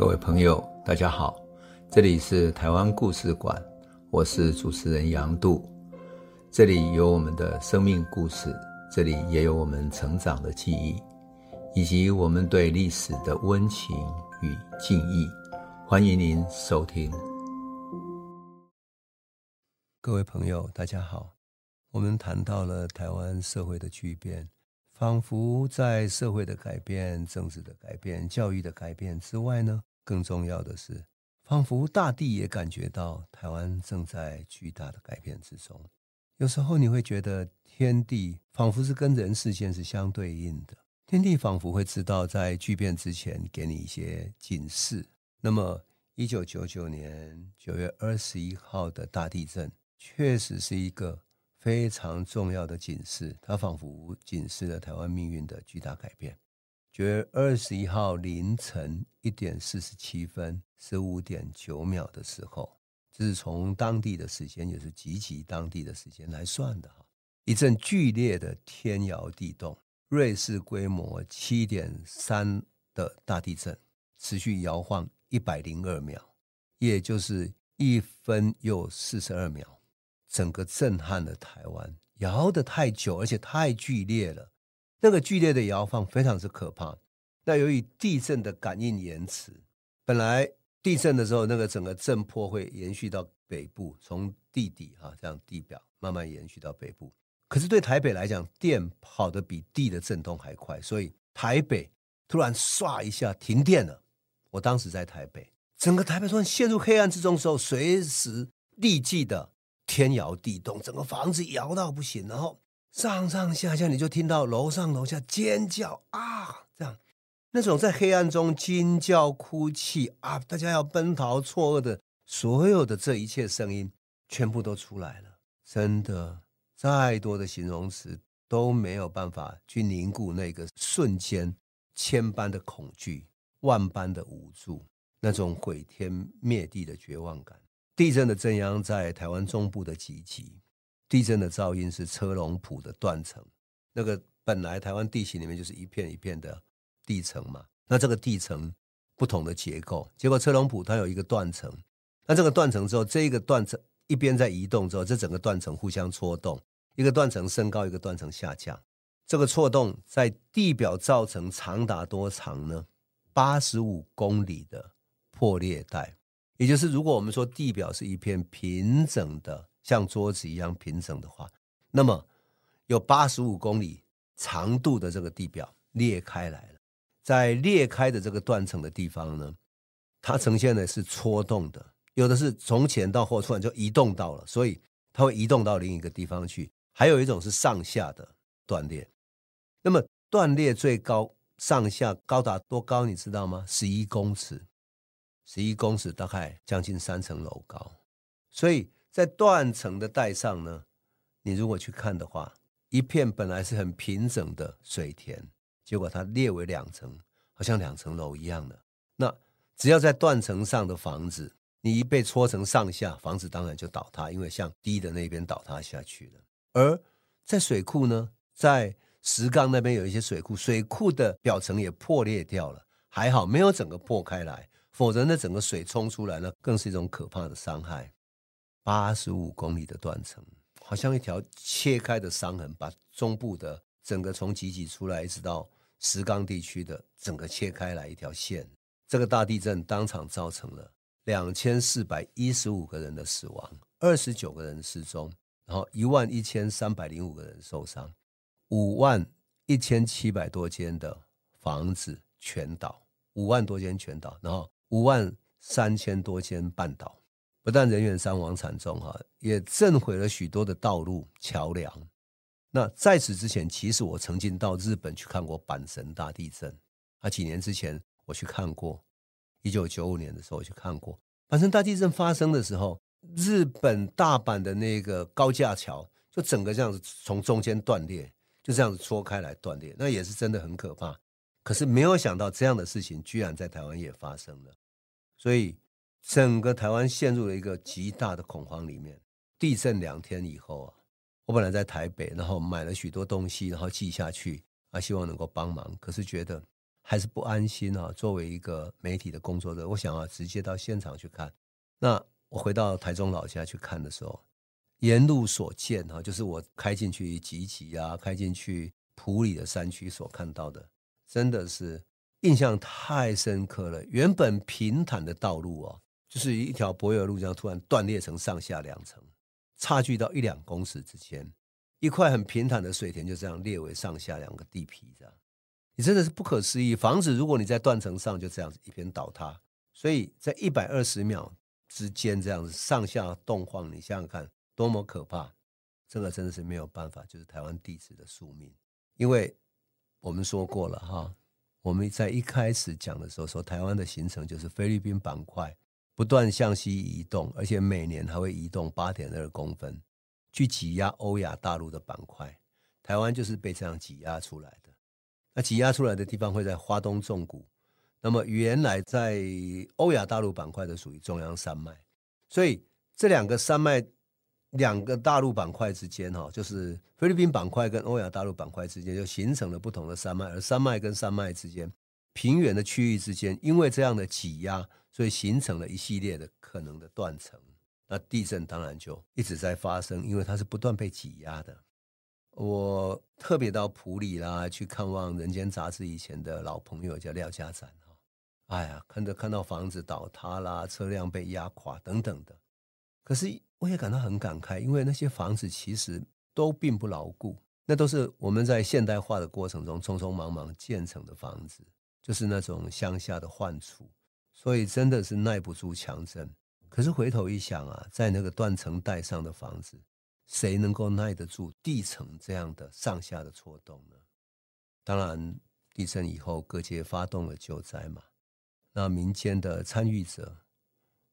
各位朋友，大家好，这里是台湾故事馆，我是主持人杨度，这里有我们的生命故事，这里也有我们成长的记忆，以及我们对历史的温情与敬意。欢迎您收听。各位朋友，大家好，我们谈到了台湾社会的巨变。仿佛在社会的改变、政治的改变、教育的改变之外呢，更重要的是，仿佛大地也感觉到台湾正在巨大的改变之中。有时候你会觉得天地仿佛是跟人世间是相对应的，天地仿佛会知道在巨变之前给你一些警示。那么，一九九九年九月二十一号的大地震，确实是一个。非常重要的警示，它仿佛警示了台湾命运的巨大改变。九月二十一号凌晨一点四十七分十五点九秒的时候，这是从当地的时间，也是极其当地的时间来算的哈。一阵剧烈的天摇地动，瑞士规模七点三的大地震，持续摇晃一百零二秒，也就是一分又四十二秒。整个震撼了台湾，摇得太久，而且太剧烈了。那个剧烈的摇晃非常之可怕。那由于地震的感应延迟，本来地震的时候，那个整个震波会延续到北部，从地底哈这样地表慢慢延续到北部。可是对台北来讲，电跑得比地的震动还快，所以台北突然唰一下停电了。我当时在台北，整个台北突然陷入黑暗之中的时候，随时立即的。天摇地动，整个房子摇到不行，然后上上下下你就听到楼上楼下尖叫啊，这样那种在黑暗中惊叫哭泣啊，大家要奔逃错愕的，所有的这一切声音全部都出来了。真的，再多的形容词都没有办法去凝固那个瞬间千般的恐惧、万般的无助，那种毁天灭地的绝望感。地震的震央在台湾中部的集集，地震的噪音是车龙埔的断层。那个本来台湾地形里面就是一片一片的地层嘛，那这个地层不同的结构，结果车龙埔它有一个断层，那这个断层之后，这一个断层一边在移动之后，这整个断层互相戳动，一个断层升高，一个断层下降，这个错动在地表造成长达多长呢？八十五公里的破裂带。也就是，如果我们说地表是一片平整的，像桌子一样平整的话，那么有八十五公里长度的这个地表裂开来了，在裂开的这个断层的地方呢，它呈现的是戳动的，有的是从前到后突然就移动到了，所以它会移动到另一个地方去。还有一种是上下的断裂，那么断裂最高上下高达多高？你知道吗？十一公尺。十一公尺，大概将近三层楼高，所以在断层的带上呢，你如果去看的话，一片本来是很平整的水田，结果它裂为两层，好像两层楼一样的。那只要在断层上的房子，你一被戳成上下，房子当然就倒塌，因为向低的那边倒塌下去了。而在水库呢，在石冈那边有一些水库，水库的表层也破裂掉了，还好没有整个破开来。否则，那整个水冲出来呢，更是一种可怕的伤害。八十五公里的断层，好像一条切开的伤痕，把中部的整个从集集出来，一直到石冈地区的整个切开来一条线。这个大地震当场造成了两千四百一十五个人的死亡，二十九个人失踪，然后一万一千三百零五个人受伤，五万一千七百多间的房子全倒，五万多间全倒，然后。五万三千多间半倒，不但人员伤亡惨重哈，也震毁了许多的道路桥梁。那在此之前，其实我曾经到日本去看过阪神大地震。啊，几年之前我去看过，一九九五年的时候我去看过阪神大地震发生的时候，日本大阪的那个高架桥就整个这样子从中间断裂，就这样子戳开来断裂，那也是真的很可怕。可是没有想到这样的事情居然在台湾也发生了。所以，整个台湾陷入了一个极大的恐慌里面。地震两天以后啊，我本来在台北，然后买了许多东西，然后寄下去啊，希望能够帮忙。可是觉得还是不安心啊。作为一个媒体的工作者，我想要直接到现场去看。那我回到台中老家去看的时候，沿路所见哈，就是我开进去集集啊，开进去埔里的山区所看到的，真的是印象太深刻了。原本平坦的道路哦，就是一条柏油路，这样突然断裂成上下两层，差距到一两公尺之间，一块很平坦的水田就这样裂为上下两个地皮，这样，你真的是不可思议。房子如果你在断层上就这样子一边倒塌，所以在一百二十秒之间这样子上下动晃，你想想看。多么可怕！这个真的是没有办法，就是台湾地质的宿命。因为我们说过了哈，我们在一开始讲的时候说，台湾的形成就是菲律宾板块不断向西移动，而且每年还会移动八点二公分，去挤压欧亚大陆的板块。台湾就是被这样挤压出来的。那挤压出来的地方会在花东纵谷，那么原来在欧亚大陆板块的属于中央山脉，所以这两个山脉。两个大陆板块之间，哈，就是菲律宾板块跟欧亚大陆板块之间，就形成了不同的山脉。而山脉跟山脉之间，平原的区域之间，因为这样的挤压，所以形成了一系列的可能的断层。那地震当然就一直在发生，因为它是不断被挤压的。我特别到普里啦，去看望《人间杂志》以前的老朋友，叫廖家展，哈，哎呀，看着看到房子倒塌啦，车辆被压垮等等的，可是。我也感到很感慨，因为那些房子其实都并不牢固，那都是我们在现代化的过程中匆匆忙忙建成的房子，就是那种乡下的患处，所以真的是耐不住强震。可是回头一想啊，在那个断层带上的房子，谁能够耐得住地层这样的上下的错动呢？当然，地震以后各界发动了救灾嘛，那民间的参与者。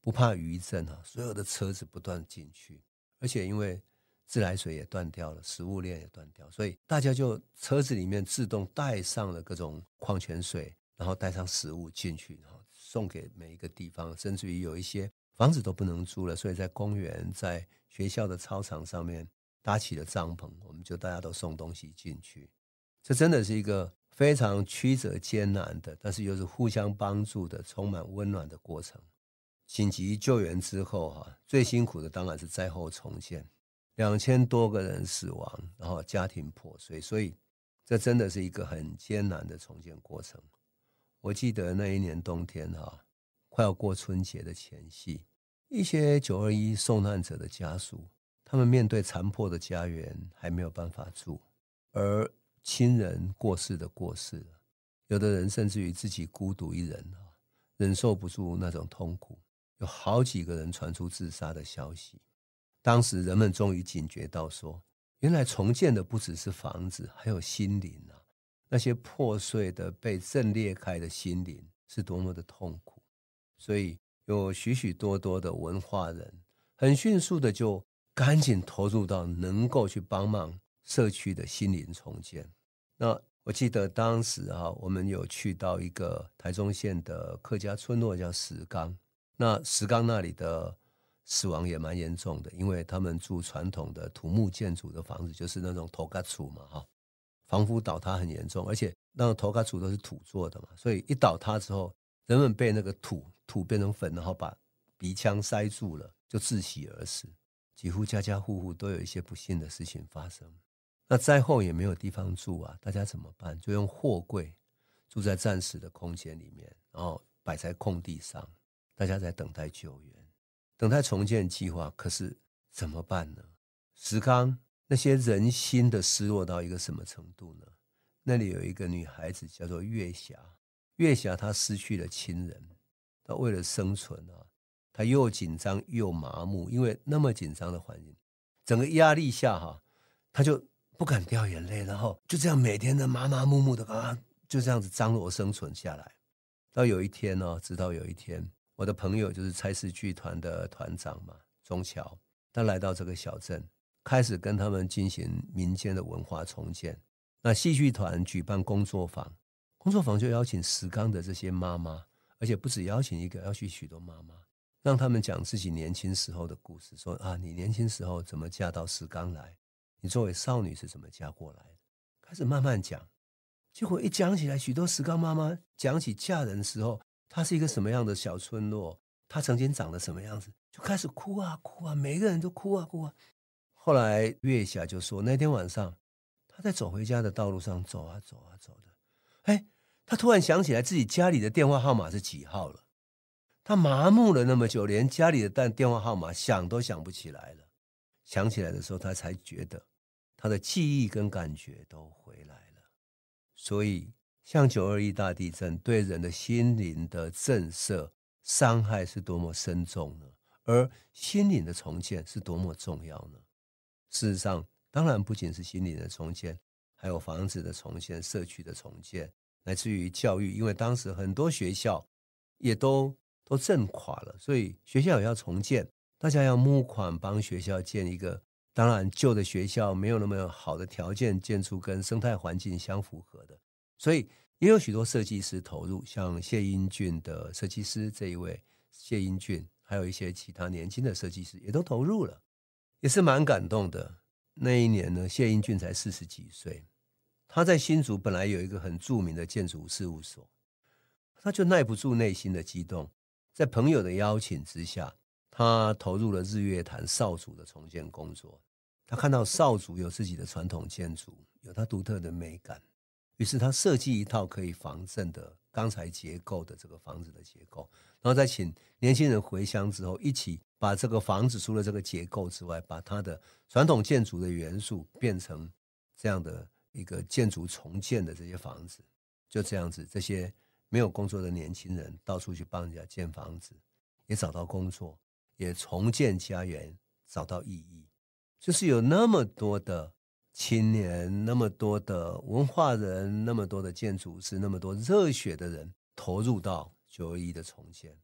不怕余震啊！所有的车子不断进去，而且因为自来水也断掉了，食物链也断掉，所以大家就车子里面自动带上了各种矿泉水，然后带上食物进去，然后送给每一个地方，甚至于有一些房子都不能住了，所以在公园、在学校的操场上面搭起了帐篷，我们就大家都送东西进去。这真的是一个非常曲折艰难的，但是又是互相帮助的、充满温暖的过程。紧急救援之后，哈，最辛苦的当然是灾后重建，两千多个人死亡，然后家庭破碎，所以这真的是一个很艰难的重建过程。我记得那一年冬天，哈，快要过春节的前夕，一些九二一受难者的家属，他们面对残破的家园，还没有办法住，而亲人过世的过世了，有的人甚至于自己孤独一人啊，忍受不住那种痛苦。有好几个人传出自杀的消息，当时人们终于警觉到说，原来重建的不只是房子，还有心灵啊！那些破碎的、被震裂开的心灵是多么的痛苦。所以有许许多多的文化人，很迅速的就赶紧投入到能够去帮忙社区的心灵重建。那我记得当时啊，我们有去到一个台中县的客家村落，叫石冈。那石冈那里的死亡也蛮严重的，因为他们住传统的土木建筑的房子，就是那种土埆厝嘛，哈，房屋倒塌很严重，而且那种土埆厝都是土做的嘛，所以一倒塌之后，人们被那个土土变成粉，然后把鼻腔塞住了，就窒息而死。几乎家家户户都有一些不幸的事情发生。那灾后也没有地方住啊，大家怎么办？就用货柜住在暂时的空间里面，然后摆在空地上。大家在等待救援，等待重建计划。可是怎么办呢？石冈那些人心的失落到一个什么程度呢？那里有一个女孩子叫做月霞，月霞她失去了亲人，她为了生存啊，她又紧张又麻木，因为那么紧张的环境，整个压力下哈，她就不敢掉眼泪，然后就这样每天的麻麻木木的啊，就这样子张罗生存下来。到有一天呢，直到有一天。我的朋友就是蔡氏剧团的团长嘛，钟桥，他来到这个小镇，开始跟他们进行民间的文化重建。那戏剧团举办工作坊，工作坊就邀请石冈的这些妈妈，而且不止邀请一个，邀请许多妈妈，让他们讲自己年轻时候的故事，说啊，你年轻时候怎么嫁到石冈来？你作为少女是怎么嫁过来的？开始慢慢讲，结果一讲起来，许多石冈妈妈讲起嫁人的时候，她是一个什么样的小村落，她曾经长得什么样子，就开始哭啊哭啊，每个人都哭啊哭啊。后来月霞就说，那天晚上他在走回家的道路上走啊走啊走的，哎，他突然想起来自己家里的电话号码是几号了。他麻木了那么久，连家里的但电话号码想都想不起来了。想起来的时候，他才觉得他的记忆跟感觉都回来了。所以，像九二一大地震对人的心灵的震慑伤害是多么深重呢？而心灵的重建是多么重要呢？事实上，当然不仅是心灵的重建，还有房子的重建、社区的重建，乃至于教育。因为当时很多学校也都都震垮了，所以学校也要重建。大家要募款帮学校建一个。当然，旧的学校没有那么好的条件建筑跟生态环境相符合的，所以也有许多设计师投入，像谢英俊的设计师这一位谢英俊，还有一些其他年轻的设计师也都投入了。也是蛮感动的。那一年呢，谢英俊才四十几岁，他在新竹本来有一个很著名的建筑事务所，他就耐不住内心的激动，在朋友的邀请之下，他投入了日月潭少主的重建工作。他看到少主有自己的传统建筑，有他独特的美感，于是他设计一套可以防震的钢材结构的这个房子的结构，然后再请年轻人回乡之后一起。把这个房子除了这个结构之外，把它的传统建筑的元素变成这样的一个建筑重建的这些房子，就这样子，这些没有工作的年轻人到处去帮人家建房子，也找到工作，也重建家园，找到意义。就是有那么多的青年，那么多的文化人，那么多的建筑师，那么多热血的人投入到九二一的重建，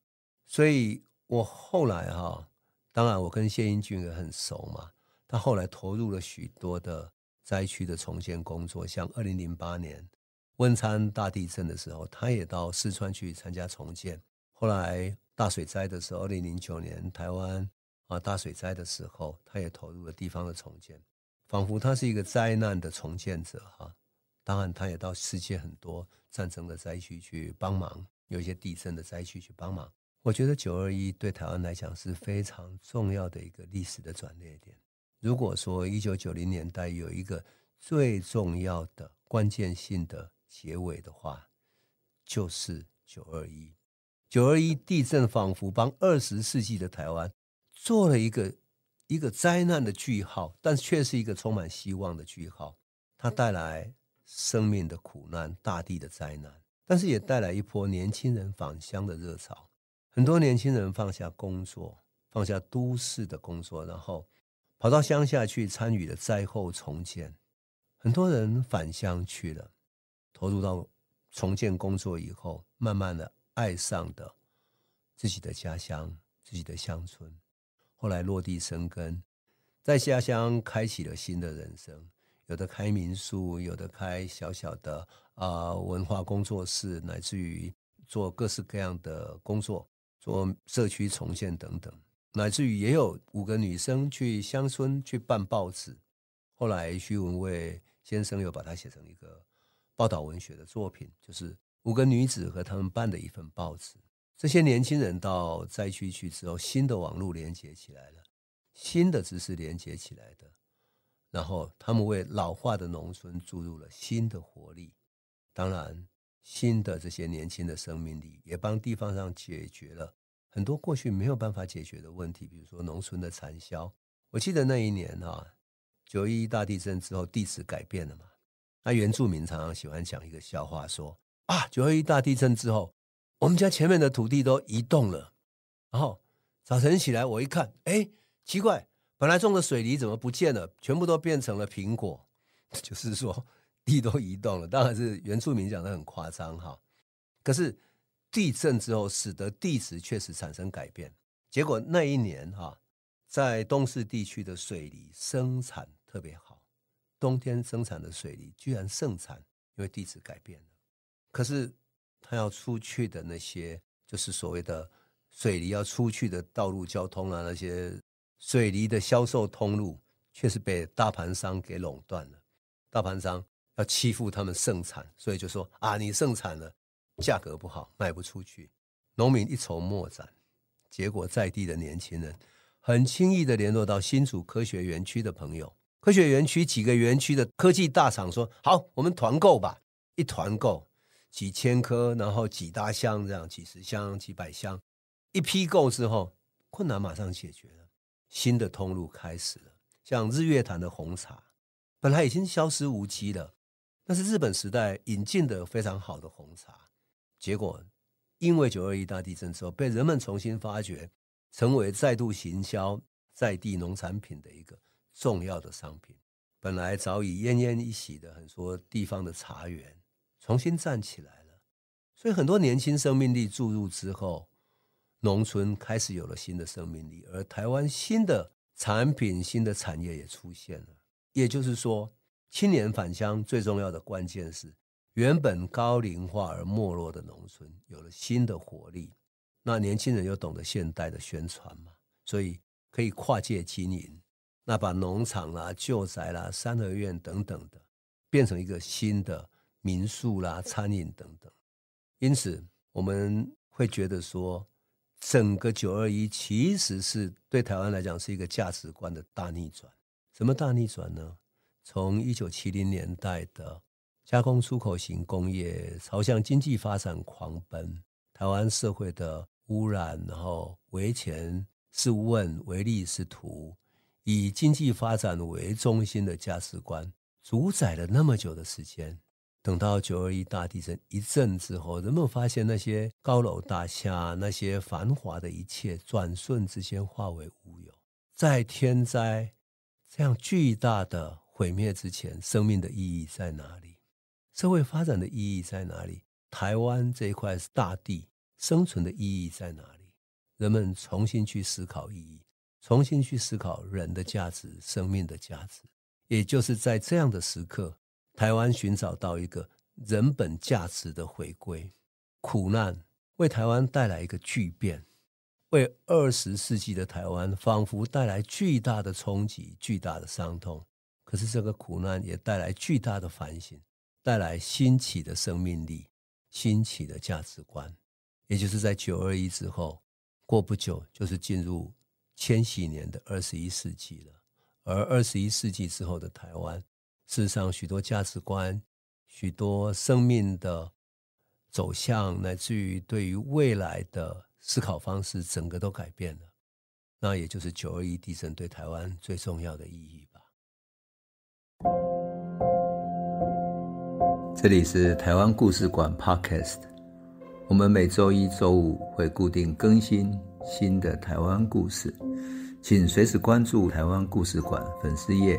所以。我后来哈，当然我跟谢英俊也很熟嘛。他后来投入了许多的灾区的重建工作，像二零零八年汶川大地震的时候，他也到四川去参加重建。后来大水灾的时候，二零零九年台湾啊大水灾的时候，他也投入了地方的重建，仿佛他是一个灾难的重建者哈。当然，他也到世界很多战争的灾区去帮忙，有一些地震的灾区去帮忙。我觉得九二一对台湾来讲是非常重要的一个历史的转捩点。如果说一九九零年代有一个最重要的关键性的结尾的话，就是九二一。九二一地震仿佛帮二十世纪的台湾做了一个一个灾难的句号，但却是一个充满希望的句号。它带来生命的苦难、大地的灾难，但是也带来一波年轻人返乡的热潮。很多年轻人放下工作，放下都市的工作，然后跑到乡下去参与了灾后重建。很多人返乡去了，投入到重建工作以后，慢慢的爱上的自己的家乡、自己的乡村，后来落地生根，在家乡开启了新的人生。有的开民宿，有的开小小的啊、文化工作室，乃至于做各式各样的工作。做社区重建等等，乃至于也有五个女生去乡村去办报纸。后来徐文蔚先生又把它写成一个报道文学的作品，就是五个女子和他们办的一份报纸。这些年轻人到灾区去之后，新的网络连接起来了，新的知识连接起来的，然后他们为老化的农村注入了新的活力。当然。新的这些年轻的生命力，也帮地方上解决了很多过去没有办法解决的问题，比如说农村的产销。我记得那一年啊，九一一大地震之后，地质改变了嘛。那原住民常常喜欢讲一个笑话说，说啊，九二一大地震之后，我们家前面的土地都移动了。然后早晨起来，我一看，哎，奇怪，本来种的水梨怎么不见了？全部都变成了苹果，就是说。地都移动了，当然是原住民讲的很夸张哈。可是地震之后，使得地质确实产生改变。结果那一年哈，在东势地区的水梨生产特别好，冬天生产的水梨居然盛产，因为地质改变了。可是他要出去的那些，就是所谓的水泥要出去的道路交通啊，那些水泥的销售通路，却是被大盘商给垄断了。大盘商。要欺负他们盛产，所以就说啊，你盛产了，价格不好，卖不出去。农民一筹莫展，结果在地的年轻人很轻易的联络到新竹科学园区的朋友，科学园区几个园区的科技大厂说好，我们团购吧，一团购几千颗，然后几大箱这样，几十箱、几百箱，一批购之后，困难马上解决了，新的通路开始了。像日月潭的红茶，本来已经消失无迹了，那是日本时代引进的非常好的红茶，结果。因为九二一大地震之后，被人们重新发掘，成为再度行销在地农产品的一个重要的商品。本来早已奄奄一息的很多地方的茶园，重新站起来了。所以很多年轻生命力注入之后，农村开始有了新的生命力，而台湾新的产品、新的产业也出现了。也就是说，青年返乡最重要的关键是。原本高龄化而没落的农村有了新的活力，那年轻人又懂得现代的宣传嘛，所以可以跨界经营，那把农场啦、旧宅啦、三合院等等的变成一个新的民宿啦、餐饮等等。因此，我们会觉得说，整个九二一其实是对台湾来讲是一个价值观的大逆转。什么大逆转呢？从一九七零年代的加工出口型工业朝向经济发展狂奔，台湾社会的污染，然后唯钱是问，唯利是图，以经济发展为中心的价值观主宰了那么久的时间。等到九二一大地震一震之后，人们发现那些高楼大厦、那些繁华的一切，转瞬之间化为乌有。在天灾这样巨大的毁灭之前，生命的意义在哪里？社会发展的意义在哪里？台湾这一块大地，生存的意义在哪里？人们重新去思考意义，重新去思考人的价值、生命的价值。也就是在这样的时刻，台湾寻找到一个人本价值的回归。苦难为台湾带来一个巨变，为二十世纪的台湾仿佛带来巨大的冲击、巨大的伤痛。可是这个苦难也带来巨大的反省。带来新起的生命力，新起的价值观，也就是在九二一之后，过不久就是进入千禧年的二十一世纪了。而二十一世纪之后的台湾，事实上许多价值观、许多生命的走向，乃至于对于未来的思考方式，整个都改变了。那也就是九二一地震对台湾最重要的意义吧。这里是台湾故事馆 Podcast，我们每周一、周五会固定更新新的台湾故事，请随时关注台湾故事馆粉丝页，